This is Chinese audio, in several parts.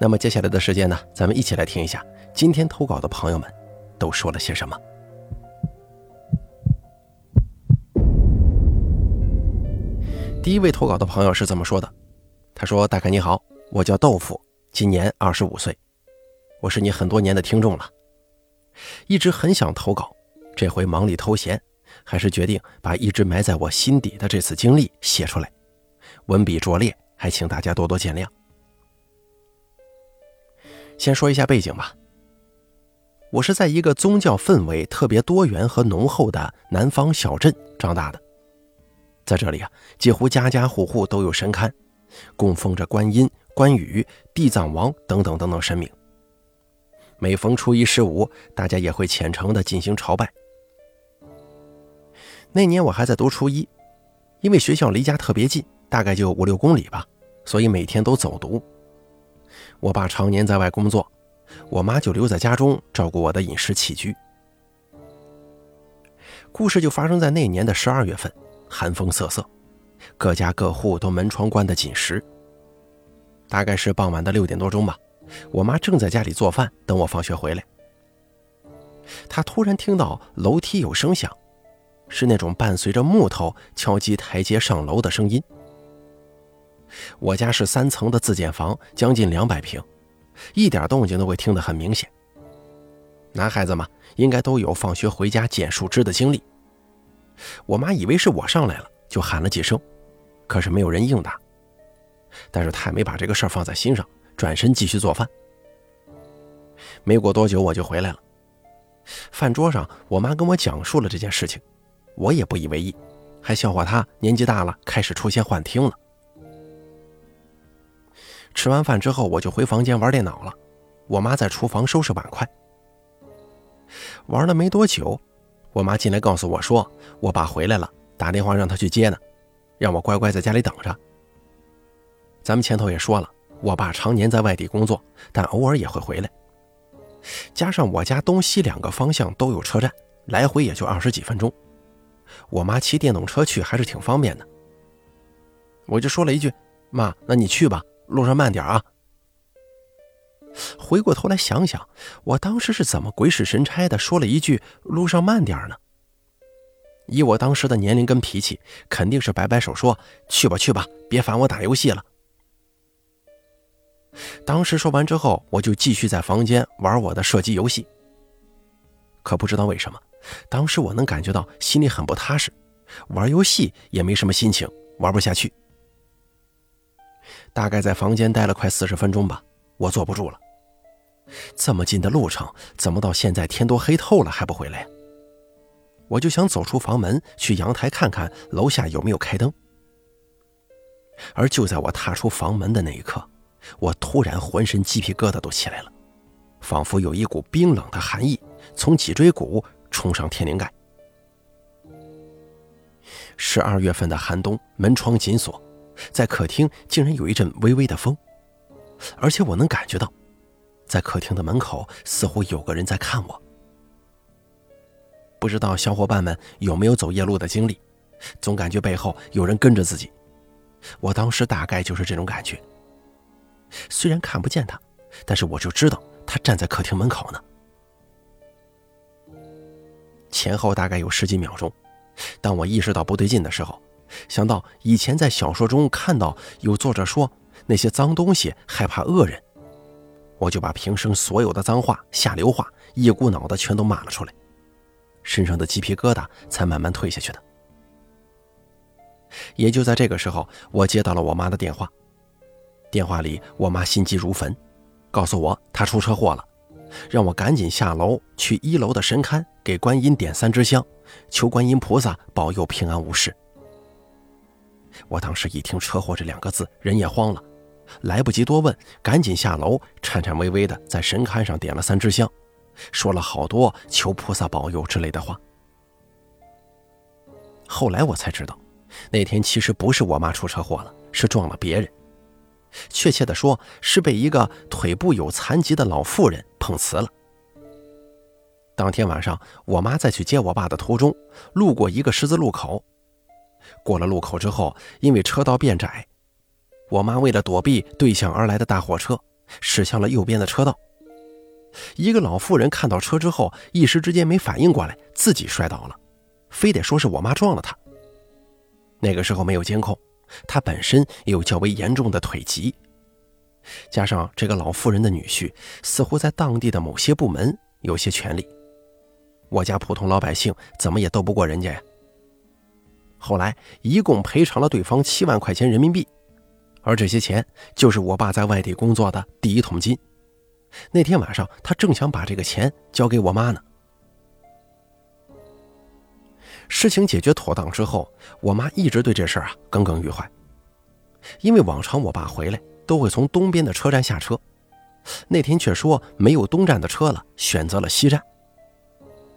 那么接下来的时间呢，咱们一起来听一下今天投稿的朋友们都说了些什么。第一位投稿的朋友是这么说的：“他说，大概你好，我叫豆腐，今年二十五岁，我是你很多年的听众了，一直很想投稿，这回忙里偷闲，还是决定把一直埋在我心底的这次经历写出来，文笔拙劣，还请大家多多见谅。”先说一下背景吧。我是在一个宗教氛围特别多元和浓厚的南方小镇长大的，在这里啊，几乎家家户户都有神龛，供奉着观音、关羽、地藏王等等等等神明。每逢初一、十五，大家也会虔诚地进行朝拜。那年我还在读初一，因为学校离家特别近，大概就五六公里吧，所以每天都走读。我爸常年在外工作，我妈就留在家中照顾我的饮食起居。故事就发生在那年的十二月份，寒风瑟瑟，各家各户都门窗关得紧实。大概是傍晚的六点多钟吧，我妈正在家里做饭，等我放学回来。她突然听到楼梯有声响，是那种伴随着木头敲击台阶上楼的声音。我家是三层的自建房，将近两百平，一点动静都会听得很明显。男孩子嘛，应该都有放学回家捡树枝的经历。我妈以为是我上来了，就喊了几声，可是没有人应答。但是她也没把这个事儿放在心上，转身继续做饭。没过多久，我就回来了。饭桌上，我妈跟我讲述了这件事情，我也不以为意，还笑话她年纪大了，开始出现幻听了。吃完饭之后，我就回房间玩电脑了。我妈在厨房收拾碗筷。玩了没多久，我妈进来告诉我说，我爸回来了，打电话让他去接呢，让我乖乖在家里等着。咱们前头也说了，我爸常年在外地工作，但偶尔也会回来。加上我家东西两个方向都有车站，来回也就二十几分钟。我妈骑电动车去还是挺方便的。我就说了一句：“妈，那你去吧。”路上慢点啊！回过头来想想，我当时是怎么鬼使神差的说了一句“路上慢点”呢？以我当时的年龄跟脾气，肯定是摆摆手说：“去吧去吧，别烦我打游戏了。”当时说完之后，我就继续在房间玩我的射击游戏。可不知道为什么，当时我能感觉到心里很不踏实，玩游戏也没什么心情，玩不下去。大概在房间待了快四十分钟吧，我坐不住了。这么近的路程，怎么到现在天都黑透了还不回来？我就想走出房门去阳台看看楼下有没有开灯。而就在我踏出房门的那一刻，我突然浑身鸡皮疙瘩都起来了，仿佛有一股冰冷的寒意从脊椎骨冲上天灵盖。十二月份的寒冬，门窗紧锁。在客厅竟然有一阵微微的风，而且我能感觉到，在客厅的门口似乎有个人在看我。不知道小伙伴们有没有走夜路的经历，总感觉背后有人跟着自己。我当时大概就是这种感觉。虽然看不见他，但是我就知道他站在客厅门口呢。前后大概有十几秒钟，当我意识到不对劲的时候。想到以前在小说中看到有作者说那些脏东西害怕恶人，我就把平生所有的脏话、下流话一股脑的全都骂了出来，身上的鸡皮疙瘩才慢慢退下去的。也就在这个时候，我接到了我妈的电话，电话里我妈心急如焚，告诉我她出车祸了，让我赶紧下楼去一楼的神龛给观音点三支香，求观音菩萨保佑平安无事。我当时一听“车祸”这两个字，人也慌了，来不及多问，赶紧下楼，颤颤巍巍的在神龛上点了三支香，说了好多求菩萨保佑之类的话。后来我才知道，那天其实不是我妈出车祸了，是撞了别人。确切的说，是被一个腿部有残疾的老妇人碰瓷了。当天晚上，我妈在去接我爸的途中，路过一个十字路口。过了路口之后，因为车道变窄，我妈为了躲避对向而来的大货车，驶向了右边的车道。一个老妇人看到车之后，一时之间没反应过来，自己摔倒了，非得说是我妈撞了她。那个时候没有监控，她本身也有较为严重的腿疾，加上这个老妇人的女婿似乎在当地的某些部门有些权力。我家普通老百姓怎么也斗不过人家呀。后来一共赔偿了对方七万块钱人民币，而这些钱就是我爸在外地工作的第一桶金。那天晚上，他正想把这个钱交给我妈呢。事情解决妥当之后，我妈一直对这事儿啊耿耿于怀，因为往常我爸回来都会从东边的车站下车，那天却说没有东站的车了，选择了西站。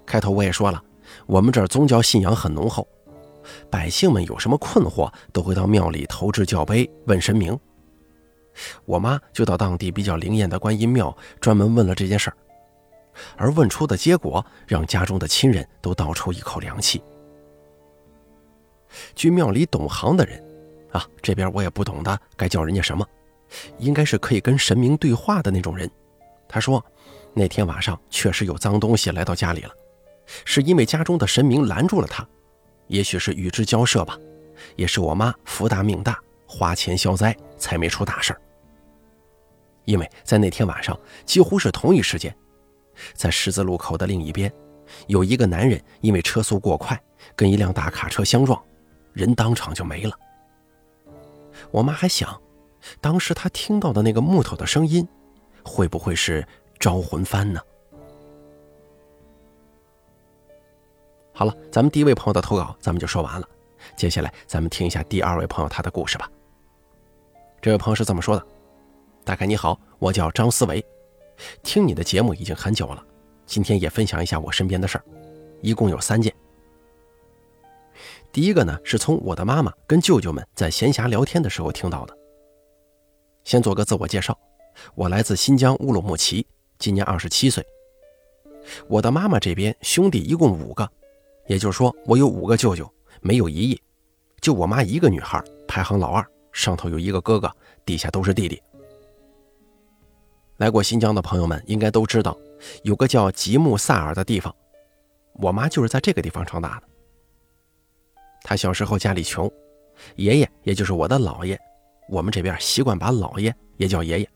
开头我也说了，我们这儿宗教信仰很浓厚，百姓们有什么困惑，都会到庙里投掷教碑问神明。我妈就到当地比较灵验的观音庙，专门问了这件事儿，而问出的结果让家中的亲人都倒抽一口凉气。据庙里懂行的人，啊，这边我也不懂得该叫人家什么，应该是可以跟神明对话的那种人。他说，那天晚上确实有脏东西来到家里了。是因为家中的神明拦住了他，也许是与之交涉吧，也是我妈福大命大，花钱消灾才没出大事。因为在那天晚上，几乎是同一时间，在十字路口的另一边，有一个男人因为车速过快，跟一辆大卡车相撞，人当场就没了。我妈还想，当时她听到的那个木头的声音，会不会是招魂幡呢？好了，咱们第一位朋友的投稿咱们就说完了。接下来咱们听一下第二位朋友他的故事吧。这位朋友是这么说的：“大概你好，我叫张思维，听你的节目已经很久了，今天也分享一下我身边的事儿，一共有三件。第一个呢，是从我的妈妈跟舅舅们在闲暇聊天的时候听到的。先做个自我介绍，我来自新疆乌鲁木齐，今年二十七岁。我的妈妈这边兄弟一共五个。”也就是说，我有五个舅舅，没有姨姨，就我妈一个女孩，排行老二，上头有一个哥哥，底下都是弟弟。来过新疆的朋友们应该都知道，有个叫吉木萨尔的地方，我妈就是在这个地方长大的。她小时候家里穷，爷爷也就是我的姥爷，我们这边习惯把姥爷也叫爷爷。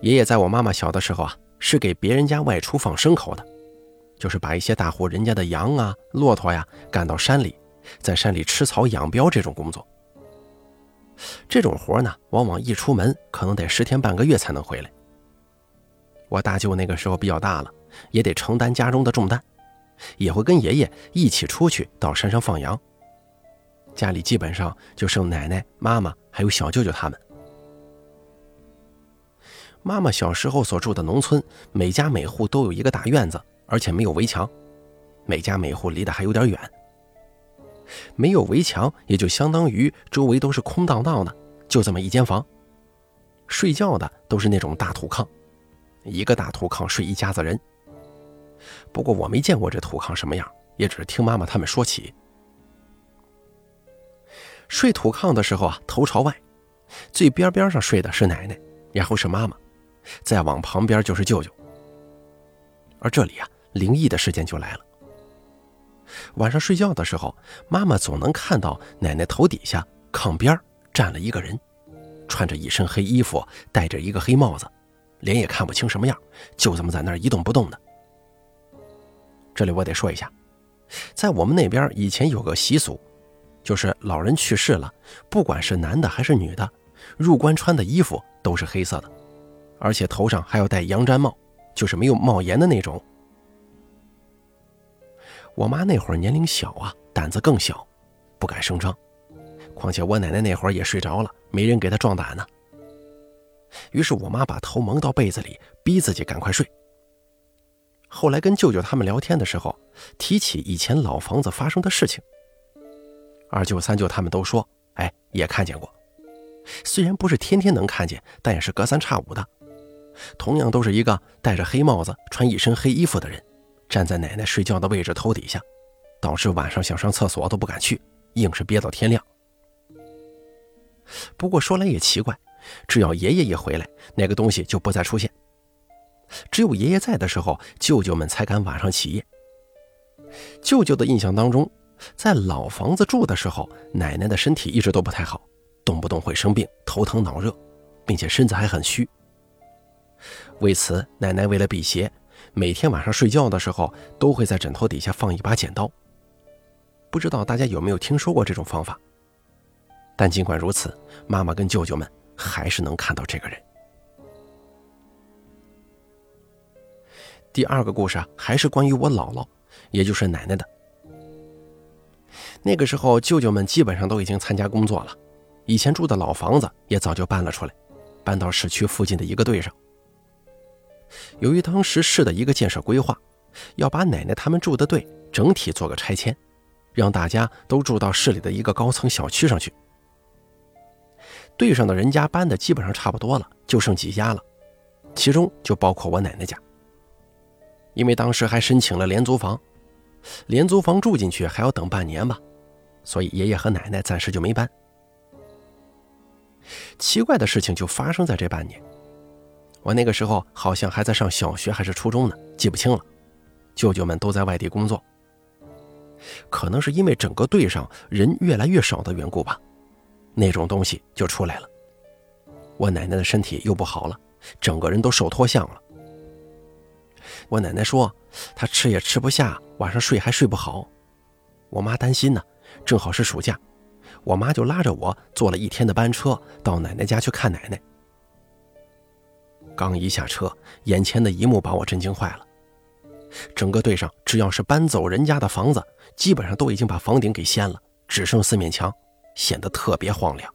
爷爷在我妈妈小的时候啊，是给别人家外出放牲口的。就是把一些大户人家的羊啊、骆驼呀赶到山里，在山里吃草养膘这种工作。这种活呢，往往一出门可能得十天半个月才能回来。我大舅那个时候比较大了，也得承担家中的重担，也会跟爷爷一起出去到山上放羊。家里基本上就剩奶奶、妈妈还有小舅舅他们。妈妈小时候所住的农村，每家每户都有一个大院子。而且没有围墙，每家每户离得还有点远。没有围墙，也就相当于周围都是空荡荡的，就这么一间房。睡觉的都是那种大土炕，一个大土炕睡一家子人。不过我没见过这土炕什么样，也只是听妈妈他们说起。睡土炕的时候啊，头朝外，最边边上睡的是奶奶，然后是妈妈，再往旁边就是舅舅。而这里啊。灵异的事件就来了。晚上睡觉的时候，妈妈总能看到奶奶头底下炕边站了一个人，穿着一身黑衣服，戴着一个黑帽子，脸也看不清什么样，就这么在那儿一动不动的。这里我得说一下，在我们那边以前有个习俗，就是老人去世了，不管是男的还是女的，入棺穿的衣服都是黑色的，而且头上还要戴羊毡帽，就是没有帽檐的那种。我妈那会儿年龄小啊，胆子更小，不敢声张，况且我奶奶那会儿也睡着了，没人给她壮胆呢。于是我妈把头蒙到被子里，逼自己赶快睡。后来跟舅舅他们聊天的时候，提起以前老房子发生的事情，二舅三舅他们都说：“哎，也看见过。虽然不是天天能看见，但也是隔三差五的。同样都是一个戴着黑帽子、穿一身黑衣服的人，站在奶奶睡觉的位置头底下，导致晚上想上厕所都不敢去，硬是憋到天亮。不过说来也奇怪。”只要爷爷一回来，那个东西就不再出现。只有爷爷在的时候，舅舅们才敢晚上起夜。舅舅的印象当中，在老房子住的时候，奶奶的身体一直都不太好，动不动会生病，头疼脑热，并且身子还很虚。为此，奶奶为了辟邪，每天晚上睡觉的时候都会在枕头底下放一把剪刀。不知道大家有没有听说过这种方法？但尽管如此，妈妈跟舅舅们。还是能看到这个人。第二个故事啊，还是关于我姥姥，也就是奶奶的。那个时候，舅舅们基本上都已经参加工作了，以前住的老房子也早就搬了出来，搬到市区附近的一个队上。由于当时市的一个建设规划，要把奶奶他们住的队整体做个拆迁，让大家都住到市里的一个高层小区上去。队上的人家搬的基本上差不多了，就剩几家了，其中就包括我奶奶家。因为当时还申请了廉租房，廉租房住进去还要等半年吧，所以爷爷和奶奶暂时就没搬。奇怪的事情就发生在这半年，我那个时候好像还在上小学还是初中呢，记不清了。舅舅们都在外地工作，可能是因为整个队上人越来越少的缘故吧。那种东西就出来了。我奶奶的身体又不好了，整个人都瘦脱相了。我奶奶说，她吃也吃不下，晚上睡还睡不好。我妈担心呢，正好是暑假，我妈就拉着我坐了一天的班车到奶奶家去看奶奶。刚一下车，眼前的一幕把我震惊坏了。整个队上只要是搬走人家的房子，基本上都已经把房顶给掀了，只剩四面墙。显得特别荒凉，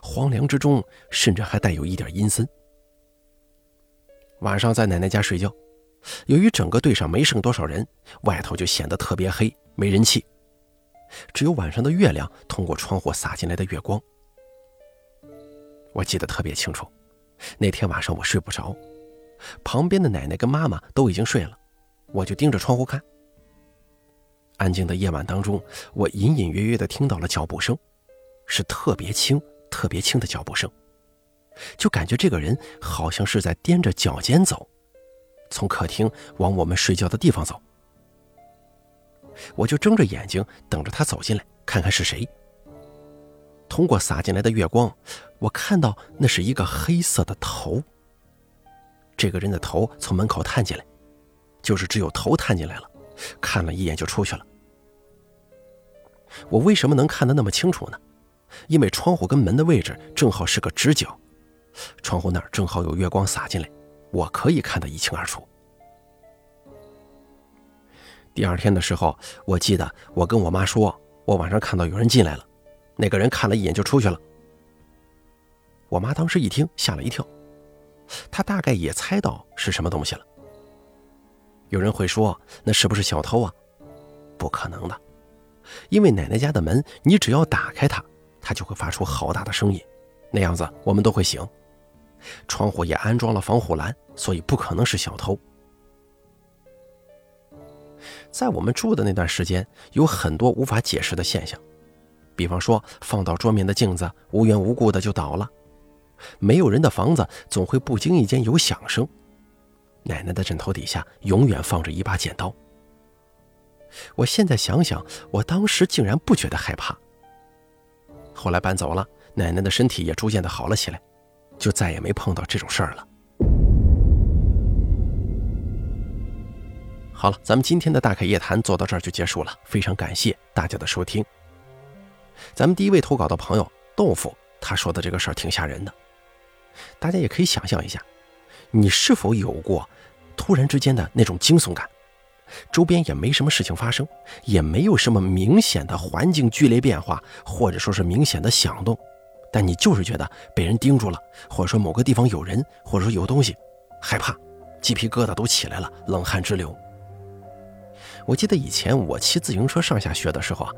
荒凉之中甚至还带有一点阴森。晚上在奶奶家睡觉，由于整个队上没剩多少人，外头就显得特别黑，没人气，只有晚上的月亮通过窗户洒进来的月光。我记得特别清楚，那天晚上我睡不着，旁边的奶奶跟妈妈都已经睡了，我就盯着窗户看。安静的夜晚当中，我隐隐约约的听到了脚步声，是特别轻、特别轻的脚步声，就感觉这个人好像是在踮着脚尖走，从客厅往我们睡觉的地方走。我就睁着眼睛等着他走进来，看看是谁。通过洒进来的月光，我看到那是一个黑色的头。这个人的头从门口探进来，就是只有头探进来了，看了一眼就出去了。我为什么能看得那么清楚呢？因为窗户跟门的位置正好是个直角，窗户那儿正好有月光洒进来，我可以看得一清二楚。第二天的时候，我记得我跟我妈说，我晚上看到有人进来了，那个人看了一眼就出去了。我妈当时一听吓了一跳，她大概也猜到是什么东西了。有人会说，那是不是小偷啊？不可能的。因为奶奶家的门，你只要打开它，它就会发出好大的声音，那样子我们都会醒。窗户也安装了防护栏，所以不可能是小偷。在我们住的那段时间，有很多无法解释的现象，比方说放到桌面的镜子无缘无故的就倒了，没有人的房子总会不经意间有响声，奶奶的枕头底下永远放着一把剪刀。我现在想想，我当时竟然不觉得害怕。后来搬走了，奶奶的身体也逐渐的好了起来，就再也没碰到这种事儿了。好了，咱们今天的大凯夜谈做到这儿就结束了，非常感谢大家的收听。咱们第一位投稿的朋友豆腐，他说的这个事儿挺吓人的，大家也可以想象一下，你是否有过突然之间的那种惊悚感？周边也没什么事情发生，也没有什么明显的环境剧烈变化，或者说是明显的响动，但你就是觉得被人盯住了，或者说某个地方有人，或者说有东西，害怕，鸡皮疙瘩都起来了，冷汗直流。我记得以前我骑自行车上下学的时候啊，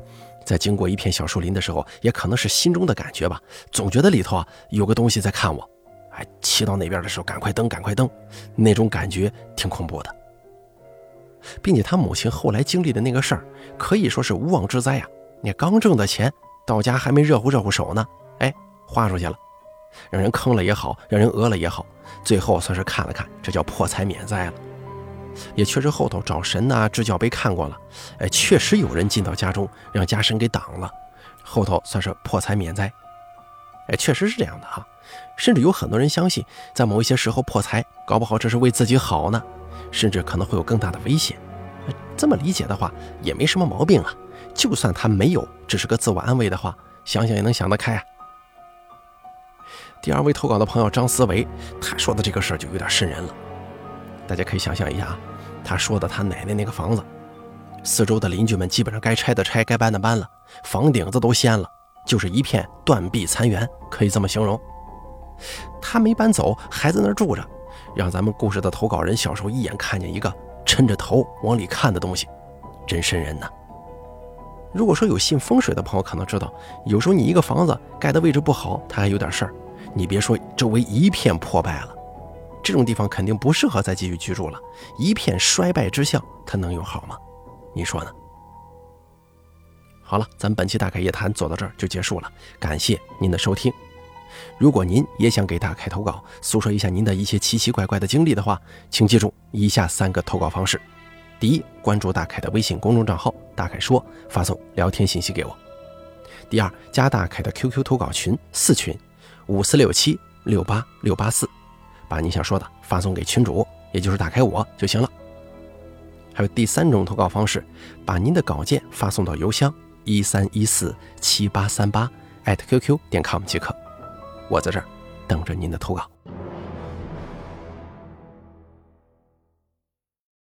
在经过一片小树林的时候，也可能是心中的感觉吧，总觉得里头啊有个东西在看我。哎，骑到那边的时候，赶快蹬，赶快蹬，那种感觉挺恐怖的。并且他母亲后来经历的那个事儿，可以说是无妄之灾呀。你刚挣的钱，到家还没热乎热乎手呢，哎，花出去了，让人坑了也好，让人讹了也好，最后算是看了看，这叫破财免灾了。也确实后头找神呐支教被看过了，哎，确实有人进到家中，让家神给挡了，后头算是破财免灾。哎，确实是这样的哈。甚至有很多人相信，在某一些时候破财，搞不好这是为自己好呢，甚至可能会有更大的危险。这么理解的话，也没什么毛病啊。就算他没有，只是个自我安慰的话，想想也能想得开啊。第二位投稿的朋友张思维，他说的这个事儿就有点瘆人了。大家可以想象一下啊，他说的他奶奶那个房子，四周的邻居们基本上该拆的拆，该搬的搬了，房顶子都掀了，就是一片断壁残垣，可以这么形容。他没搬走，还在那儿住着，让咱们故事的投稿人小时候一眼看见一个抻着头往里看的东西，真瘆人呐！如果说有信风水的朋友可能知道，有时候你一个房子盖的位置不好，它还有点事儿。你别说周围一片破败了，这种地方肯定不适合再继续居住了。一片衰败之象，它能有好吗？你说呢？好了，咱本期大凯夜谈做到这儿就结束了，感谢您的收听。如果您也想给大凯投稿，诉说一下您的一些奇奇怪怪的经历的话，请记住以下三个投稿方式：第一，关注大凯的微信公众账号“大凯说”，发送聊天信息给我；第二，加大凯的 QQ 投稿群四群五四六七六八六八四，把你想说的发送给群主，也就是打开我就行了。还有第三种投稿方式，把您的稿件发送到邮箱一三一四七八三八艾特 QQ 点 com 即可。我在这儿等着您的投稿。